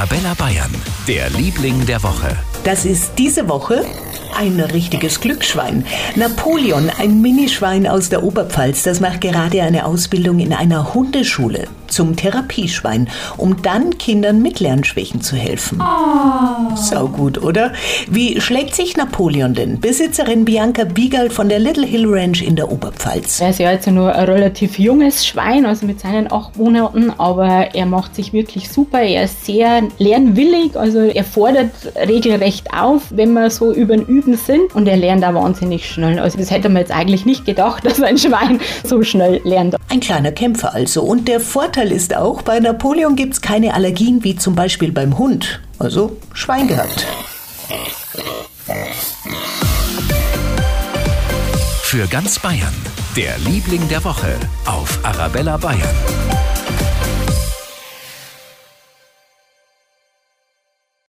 Arabella Bayern, der Liebling der Woche. Das ist diese Woche ein richtiges Glücksschwein. Napoleon, ein Minischwein aus der Oberpfalz, das macht gerade eine Ausbildung in einer Hundeschule zum Therapieschwein, um dann Kindern mit Lernschwächen zu helfen. Oh. Sau gut, oder? Wie schlägt sich Napoleon denn? Besitzerin Bianca Biegal von der Little Hill Ranch in der Oberpfalz. Er ist ja jetzt nur ein relativ junges Schwein, also mit seinen acht Monaten, aber er macht sich wirklich super. Er ist sehr lernwillig, also er fordert regelrecht auf, wenn wir so über den Üben sind und er lernt da wahnsinnig schnell. Also das hätte man jetzt eigentlich nicht gedacht, dass ein Schwein so schnell lernt. Ein kleiner Kämpfer also. Und der Vorteil ist auch, bei Napoleon gibt es keine Allergien wie zum Beispiel beim Hund. Also Schwein gehabt. Für ganz Bayern, der Liebling der Woche auf Arabella Bayern.